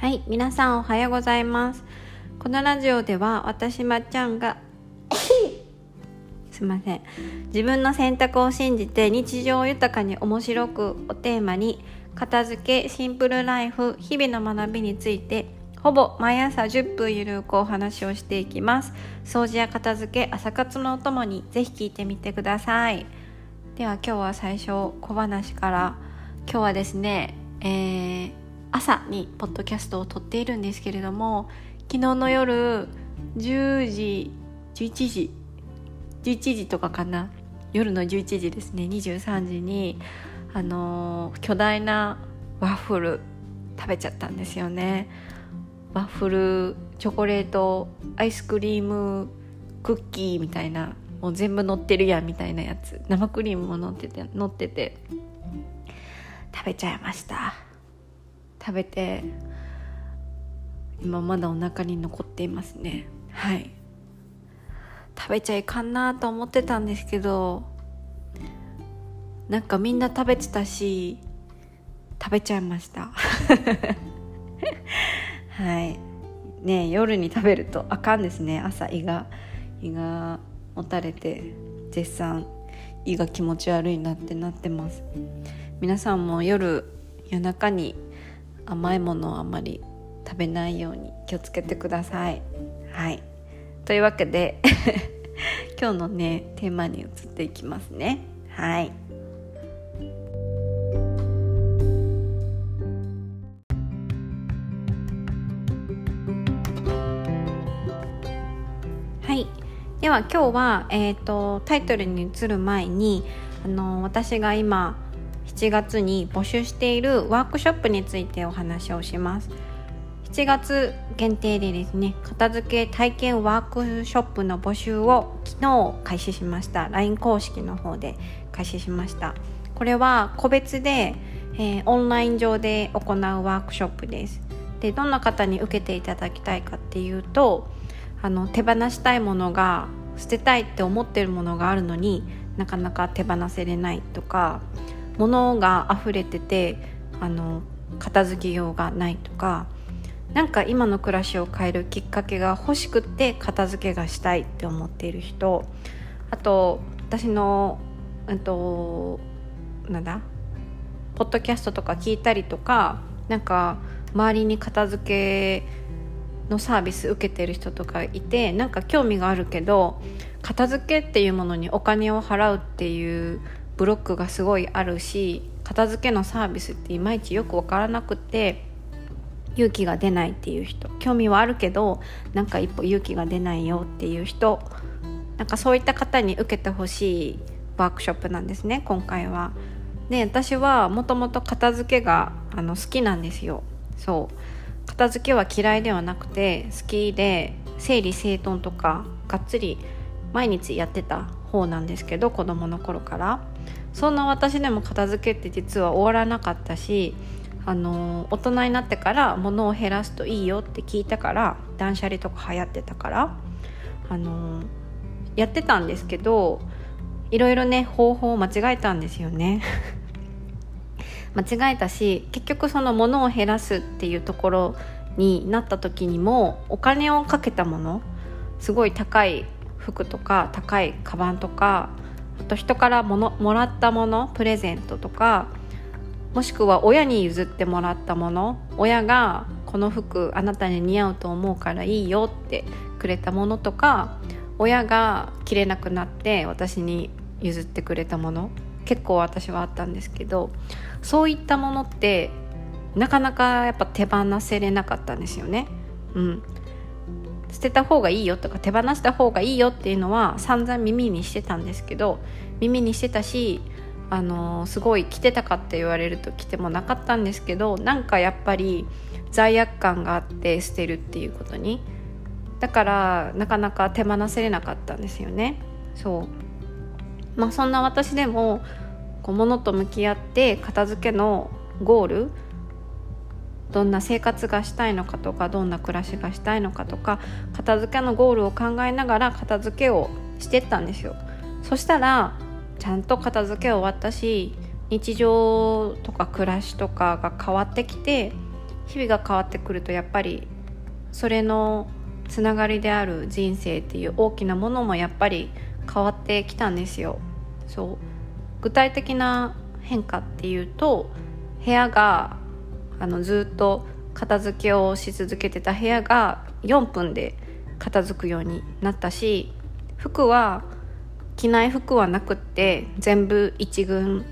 はい、皆さんおはようございます。このラジオでは私まっちゃんがすいません。自分の選択を信じて日常を豊かに面白くをテーマに片付けシンプルライフ日々の学びについてほぼ毎朝10分ゆるくお話をしていきます。掃除や片付け朝活のお供にぜひ聞いてみてください。では今日は最初小話から。今日はですね、えー朝にポッドキャストを撮っているんですけれども昨日の夜10時11時11時とかかな。夜の11時ですね。23時にあの巨大なワッフル食べちゃったんですよね。ワッフルチョコレートアイスクリームクッキーみたいなもう全部乗ってるやんみたいなやつ。生クリームも乗ってて乗ってて食べちゃいました。食べて今まだお腹に残っていますね。はい。食べちゃいかんなと思ってたんですけどなんかみんな食べてたし食べちゃいました。はい。ね夜に食べるとあかんですね。朝胃が胃がもたれて絶賛胃が気持ち悪いなってなってます。皆さんも夜夜中に甘いものをあまり食べないように気をつけてください。はい。というわけで 今日のねテーマに移っていきますね。はい。はい。では今日は、えー、とタイトルに移る前にあの私が今7月に募集しているワークショップについてお話をします。7月限定でですね片付け体験ワークショップの募集を昨日開始しました。LINE 公式の方で開始しました。これは個別で、えーオンライン上で行うワークショップです。でどんな方に受けていただきたいかっていうとあの手放したいものが捨てたいって思ってるものがあるのになかなか手放せれないとか物が溢れててあの片付けようがないとかなんか今の暮らしを変えるきっかけが欲しくって片付けがしたいって思っている人あと私の、うんと、なんだポッドキャストとか聞いたりとかなんか周りに片付けのサービス受けてる人とかいてなんか興味があるけど片付けっていうものにお金を払うっていうブロックがすごいあるし片付けのサービスっていまいちよく分からなくて勇気が出ないっていう人興味はあるけどなんか一歩勇気が出ないよっていう人なんかそういった方に受けてほしいワークショップなんですね今回は。で私はもともと片付けがあの好きなんですよ。そう片付けは嫌いではなくて好きで整理整頓とかがっつり毎日やってた方なんですけど子供の頃からそんな私でも片付けって実は終わらなかったしあの大人になってから物を減らすといいよって聞いたから断捨離とか流行ってたからあのやってたんですけどいろいろね方法を間違えたんですよね。間違えたし結局その物を減らすっていうところになった時にもお金をかけたものすごい高い服とか高いカバンとかと人からものもらったものプレゼントとかもしくは親に譲ってもらったもの親がこの服あなたに似合うと思うからいいよってくれたものとか親が着れなくなって私に譲ってくれたもの結構私はあったんですけどそういったものってなかなかやっぱ手放せれなかったんですよね。うん、捨てた方がいいよとか手放した方がいいよっていうのは散々耳にしてたんですけど耳にしてたしあのすごい着てたかって言われると着てもなかったんですけどなんかやっぱり罪悪感があって捨てるっていうことに。だからなかなか手放せれなかったんですよね。そう。まあそんな私でもこう物と向き合って片付けのゴールどんな生活がしたいのかとかどんな暮らしがしたいのかとか片付けのゴールを考えながら片付けをしてったんですよ。そしたらちゃんと片付け終わったし日常とか暮らしとかが変わってきて日々が変わってくるとやっぱりそれのつながりである人生っていう大きなものもやっぱり変わってきたんですよ。そう。具体的な変化っていうと部屋があのずっと片付けをし続けてた部屋が4分で片付くようになったし服は着ない服はなくって全部一軍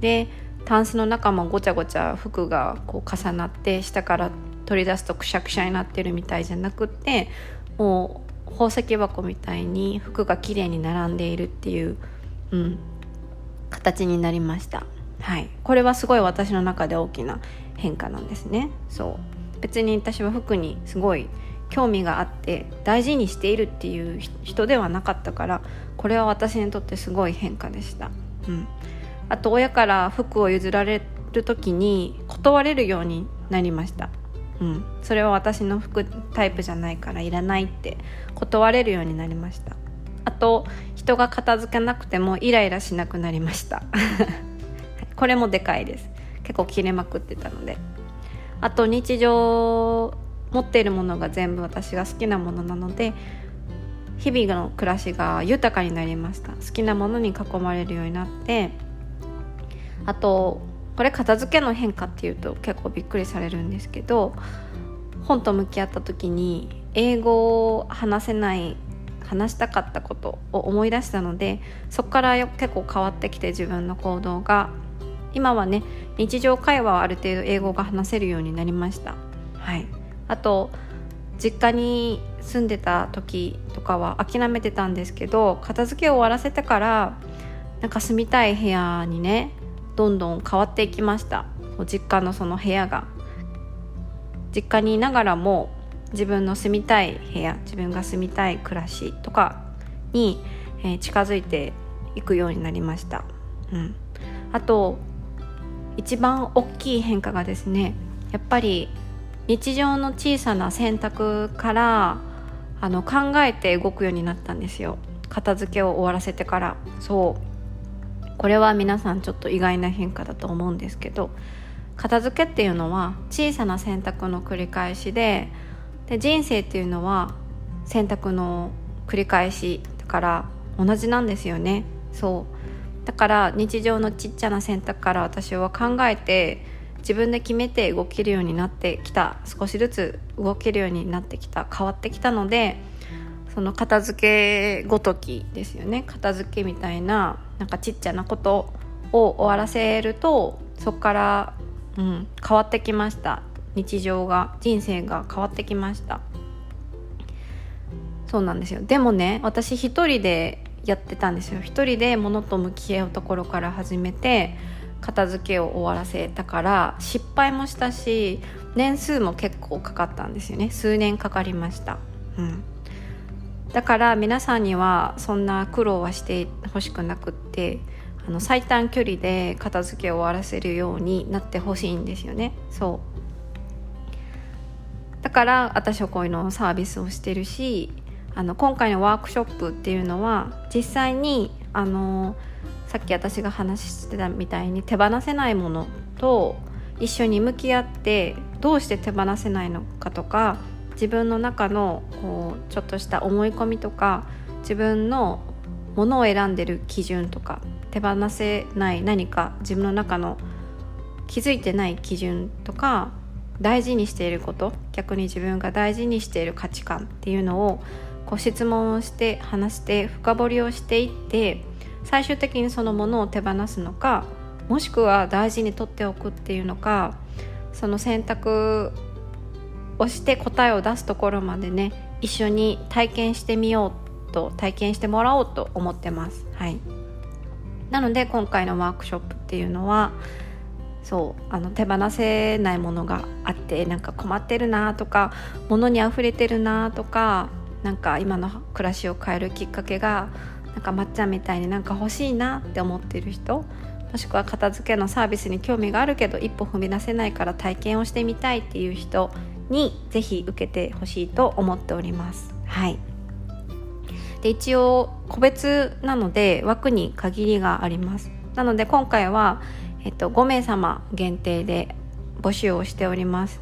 でタンスの中もごちゃごちゃ服がこう重なって下から取り出すとくしゃくしゃになってるみたいじゃなくってもう宝石箱みたいに服がきれいに並んでいるっていう、うん、形になりました。はい、これはすごい私の中で大きな変化なんですね。そう。別に私は服にすごい興味があって大事にしているっていう人ではなかったからこれは私にとってすごい変化でした、うん、あと親から服を譲られる時に断れるようになりました、うん、それは私の服タイプじゃないからいらないって断れるようになりました。あと人が片付けなくてもイライラしなくなりました。これもでかいです。結構切れまくってたので。あと日常持っているものが全部私が好きなものなので日々の暮らしが豊かになりました。好きなものに囲まれるようになって。あとこれ片付けの変化っていうと結構びっくりされるんですけど本と向き合った時に英語を話せない話したかったことを思い出したのでそこから結構変わってきて自分の行動が。今はね日常会話はある程度英語が話せるようになりました。はい。あと実家に住んでた時とかは諦めてたんですけど片付けを終わらせてからなんか住みたい部屋にねどんどん変わっていきました。実家のその部屋が。実家にいながらも自分の住みたい部屋自分が住みたい暮らしとかに、えー、近づいていくようになりました、うん、あと一番大きい変化がですねやっぱり日常の小さな選択からあの考えて動くようになったんですよ。片付けを終わらせてから。そう。これは皆さんちょっと意外な変化だと思うんですけど片付けっていうのは小さな選択の繰り返しでで人生っていうのは選択の繰り返しだから同じなんですよね。そう。だから日常のちっちゃな選択から私は考えて自分で決めて動けるようになってきた。少しずつ動けるようになってきた。変わってきたのでその片付けごときですよね。片付けみたいななんかちっちゃなことを終わらせるとそこから、うん、変わってきました。日常が人生が変わってきました。そうなんですよ。でもね私一人でやってたんですよ。一人で物と向き合うところから始めて片付けを終わらせたから失敗もしたし年数も結構かかったんですよね。数年かかりました、うん、だから皆さんにはそんな苦労はしてほしくなくってあの最短距離で片付けを終わらせるようになってほしいんですよね。そう。だから私はこういうのサービスをしてるしあの今回のワークショップっていうのは実際にあのさっき私が話してたみたいに手放せないものと一緒に向き合ってどうして手放せないのかとか自分の中のこうちょっとした思い込みとか自分のものを選んでる基準とか手放せない何か自分の中の気づいてない基準とか大事にしていること逆に自分が大事にしている価値観っていうのをこう質問をして話して深掘りをしていって最終的にそのものを手放すのかもしくは大事に取っておくっていうのかその選択をして答えを出すところまでね一緒に体験してみようと体験してもらおうと思ってます。はい、なので今回のワークショップっていうのはそうあの手放せないものがあってなんか困ってるなとか物に溢れてるなとかなんか今の暮らしを変えるきっかけがなんかまっちゃんみたいになんか欲しいなって思ってる人もしくは片付けのサービスに興味があるけど一歩踏み出せないから体験をしてみたいっていう人にぜひ受けてほしいと思っております。はい。で一応個別なので枠に限りがあります。なので今回は、えっと、5名様限定で募集をしております。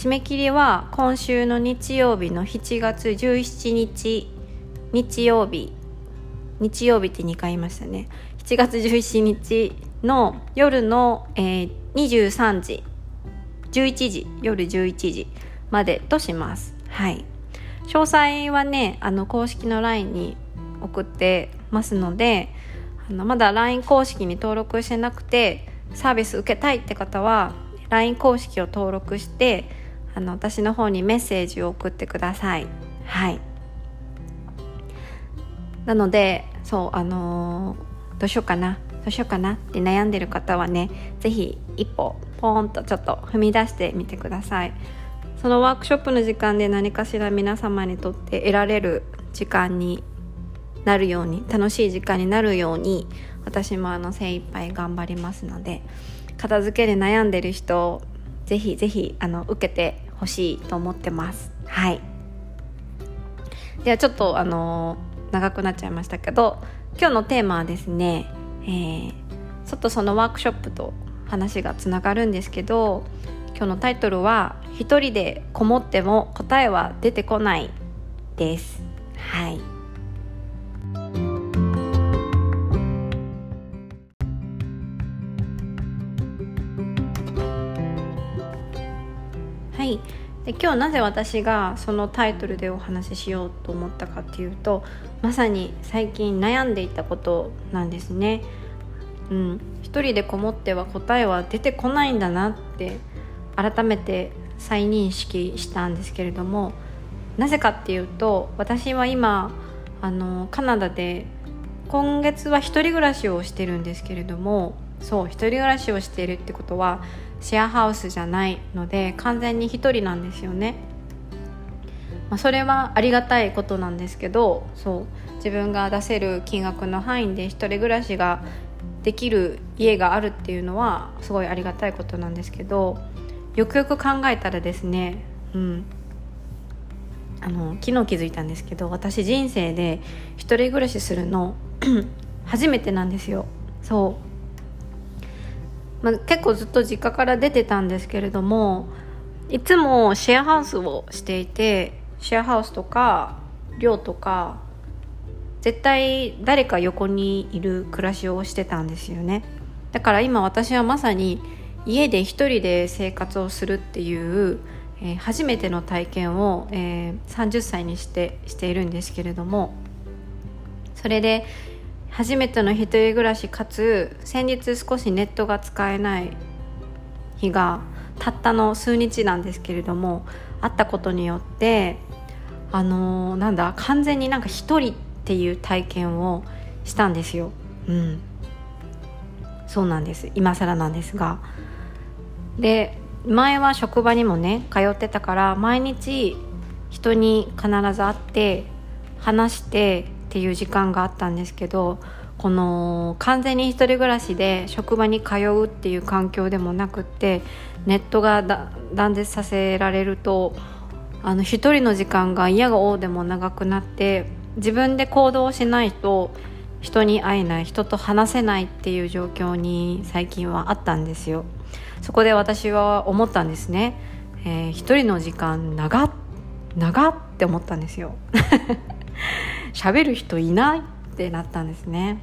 締め切りは今週の日曜日の7月17日日曜日。日曜日って2回言いましたね。7月17日の夜の、えー、23時。11時。夜11時までとします。はい。詳細はねあの公式の LINE に送ってますのであのまだ LINE 公式に登録してなくてサービス受けたいって方は LINE 公式を登録してあの私の方にメッセージを送ってください。はい。なのでそうあのー、どうしようかな。どうしようかな。って悩んでる方はね是非一歩ポーンとちょっと踏み出してみてください。そのワークショップの時間で何かしら皆様にとって得られる時間になるように楽しい時間になるように私もあの精一杯頑張りますので片付けで悩んでる人ぜひぜひあの受けてほしいと思ってます。はい。ではちょっとあの長くなっちゃいましたけど今日のテーマはですね、えー、ちょっとそのワークショップと話がつながるんですけど今日のタイトルは「一人でこもっても答えは出てこない」です。はい。今日なぜ私がそのタイトルでお話ししようと思ったかっていうとまさに最近悩んでいたことなんですね。うん、一人でこもっては答えは出てこないんだなって改めて再認識したんですけれどもなぜかっていうと私は今あのカナダで今月は一人暮らしをしてるんですけれどもそう一人暮らしをしているってことはシェアハウスじゃないので完全に1人なんですよね、まあ、それはありがたいことなんですけどそう自分が出せる金額の範囲で1人暮らしができる家があるっていうのはすごいありがたいことなんですけどよくよく考えたらですねうん。あの昨日気づいたんですけど私人生で1人暮らしするの 初めてなんですよ。そう。まあ、結構ずっと実家から出てたんですけれどもいつもシェアハウスをしていてシェアハウスとか寮とか絶対誰か横にいる暮らしをしてたんですよね。だから今私はまさに家で一人で生活をするっていう、えー、初めての体験を、えー、30歳にしてしているんですけれどもそれで初めての一人暮らしかつ先日少しネットが使えない日がたったの数日なんですけれどもあったことによってあのー、なんだ完全になんか一人っていう体験をしたんですよ。うん、そうなんです。今更なんですが。で前は職場にもね通ってたから毎日人に必ず会って話してっていう時間があったんですけどこの完全に一人暮らしで職場に通うっていう環境でもなくってネットが断絶させられるとあの一人の時間が嫌がおうでも長くなって自分で行動しないと人に会えない人と話せないっていう状況に最近はあったんですよ。そこで私は思ったんですね、えー、一人の時間長長って思ったんですよ。喋る人いないってなったんですね。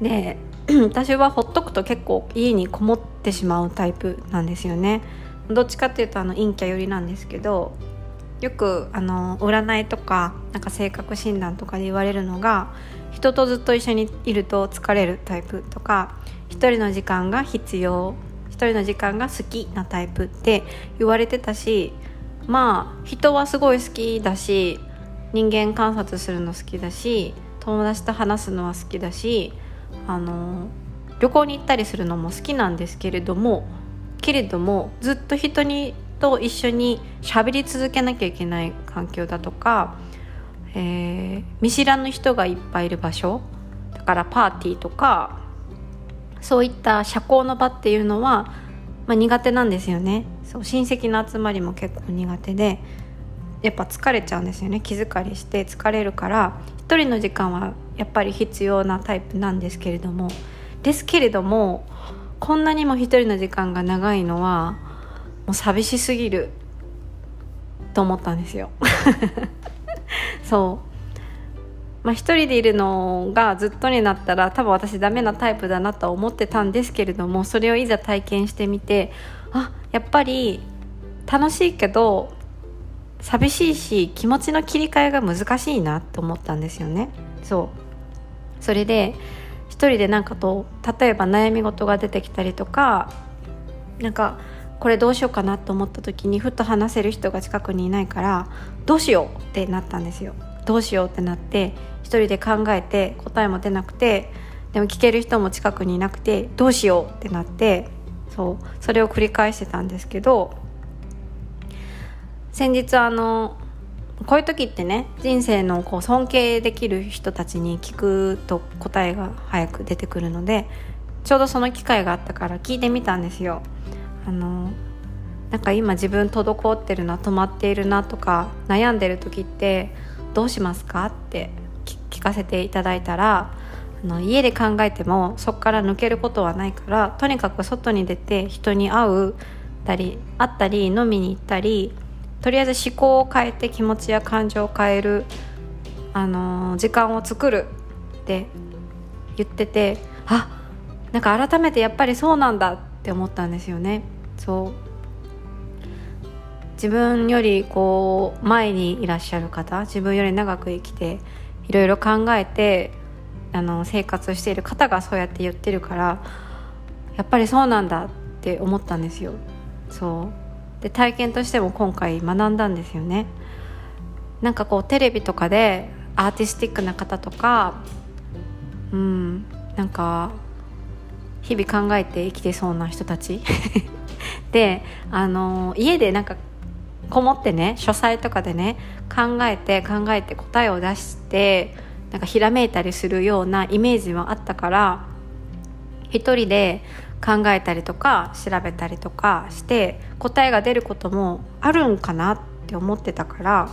で 私はほっとくと結構家にこもってしまうタイプなんですよね。どっちかっていうとあの陰キャ寄りなんですけどよくあの占いとかなんか性格診断とかで言われるのが人とずっと一緒にいると疲れるタイプとか一人の時間が必要一人の時間が好きなタイプって言われてたしまあ人はすごい好きだし人間観察するの好きだし友達と話すのは好きだしあの旅行に行ったりするのも好きなんですけれどもけれどもずっと人にと一緒に喋り続けなきゃいけない環境だとか、えー、見知らぬ人がいっぱいいる場所だからパーティーとかそういった社交の場っていうのは、まあ、苦手なんですよね。そう親戚の集まりも結構苦手でやっぱ疲れちゃうんですよね。気疲れして疲れるから一人の時間はやっぱり必要なタイプなんですけれども。ですけれどもこんなにも一人の時間が長いのはもう寂しすぎる。と思ったんですよ。そう。まあ一人でいるのがずっとになったら多分私ダメなタイプだなと思ってたんですけれどもそれをいざ体験してみてあやっぱり楽しいけど寂しいし気持ちの切り替えが難しいなって思ったんですよね。そう。それで一人でなんかと例えば悩み事が出てきたりとかなんかこれどうしようかなと思った時にふと話せる人が近くにいないからどうしようってなったんですよ。どうしようってなって一人で考えて答えも出なくてでも聞ける人も近くにいなくてどうしようってなってそう。それを繰り返してたんですけど先日あのこういう時ってね人生のこう尊敬できる人たちに聞くと答えが早く出てくるのでちょうどその機会があったから聞いてみたんですよ。あのなんか今自分滞ってるな止まっているなとか悩んでる時ってどうしますかって聞かせていただいたらあの家で考えてもそこから抜けることはないからとにかく外に出て人に会うたり会ったり飲みに行ったりとりあえず思考を変えて気持ちや感情を変える、あのー、時間を作るって言っててあなんか改めてやっぱりそうなんだって思ったんですよね。そう自分よりこう前にいらっしゃる方自分より長く生きていろいろ考えてあの生活している方がそうやって言ってるからやっぱりそうなんだって思ったんですよ。そうで体験としても今回学んだんですよね。なんかこうテレビとかでアーティスティックな方とかうんなんか日々考えて生きてそうな人たち。であの家でなんかこもってね書斎とかでね考えて考えて答えを出してなんかひらめいたりするようなイメージもあったから一人で考えたりとか調べたりとかして答えが出ることもあるんかなって思ってたから、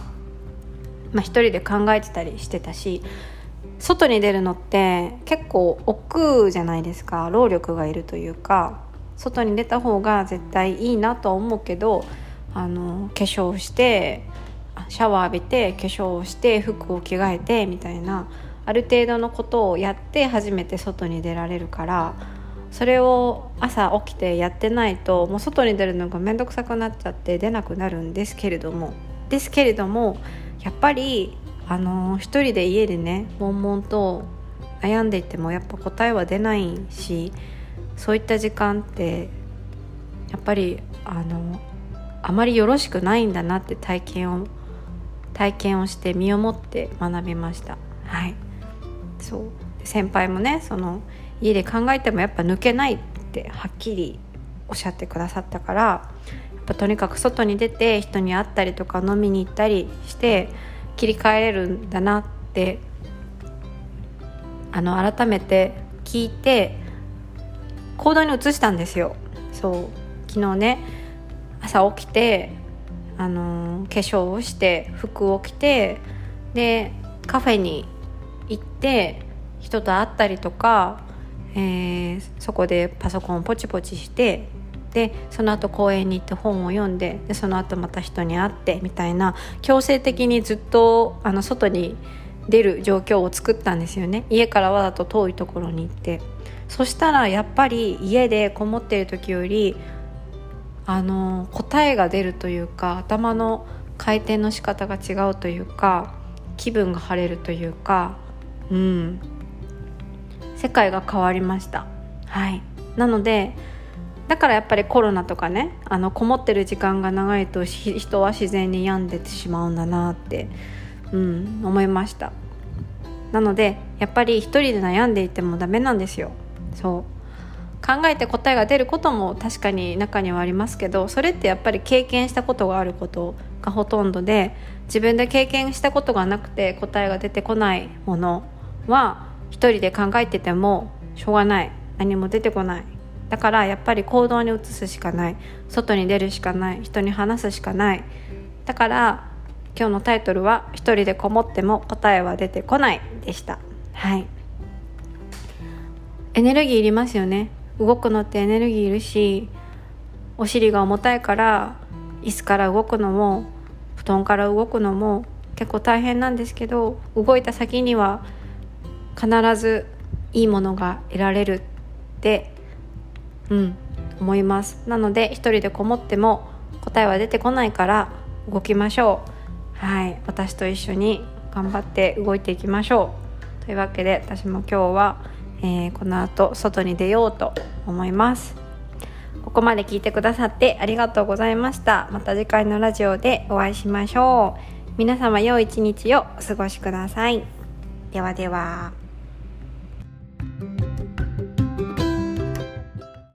まあ、一人で考えてたりしてたし外に出るのって結構億じゃないですか労力がいるというか外に出た方が絶対いいなとは思うけどあの化粧してシャワー浴びて化粧をして服を着替えてみたいなある程度のことをやって初めて外に出られるからそれを朝起きてやってないともう外に出るのが面倒くさくなっちゃって出なくなるんですけれども。ですけれどもやっぱりあの一人で家でね悶々と悩んでいてもやっぱ答えは出ないしそういった時間ってやっぱりあのあまりよろしくないんだなって体験を体験をして身をもって学びました。はい。そう。先輩もねその家で考えてもやっぱ抜けないってはっきりおっしゃってくださったからやっぱとにかく外に出て人に会ったりとか飲みに行ったりして切り替えれるんだなってあの改めて聞いて行動に移したんですよ。そう昨日ね朝起きてあのー、化粧をして服を着てでカフェに行って人と会ったりとかえー、そこでパソコンをポチポチしてでその後公園に行って本を読んででその後また人に会ってみたいな強制的にずっとあの外に出る状況を作ったんですよね。家からわざと遠いところに行って。そしたらやっぱり家でこもっている時よりあの答えが出るというか頭の回転の仕方が違うというか気分が晴れるというかうん。世界が変わりました。はい。なのでだからやっぱりコロナとかねあのこもってる時間が長いと人は自然に病んでてしまうんだなって、うん、思いました。なのでやっぱり一人で悩んでいてもダメなんですよ。そう。考えて答えが出ることも確かに中にはありますけどそれってやっぱり経験したことがあることがほとんどで自分で経験したことがなくて答えが出てこないものは一人で考えててもしょうがない。何も出てこない。だからやっぱり行動に移すしかない。外に出るしかない。人に話すしかない。だから今日のタイトルは「一人でこもっても答えは出てこない」でした。はい。エネルギーいりますよね。動くのってエネルギーいるしお尻が重たいから椅子から動くのも布団から動くのも結構大変なんですけど動いた先には必ずいいものが得られるってうん思います。なので一人でこもっても答えは出てこないから動きましょう。はい私と一緒に頑張って動いていきましょう。というわけで私も今日は、えー、この後外に出ようと思います。ここまで聞いてくださってありがとうございました。また次回のラジオでお会いしましょう。皆様良い一日をお過ごしください。ではでは。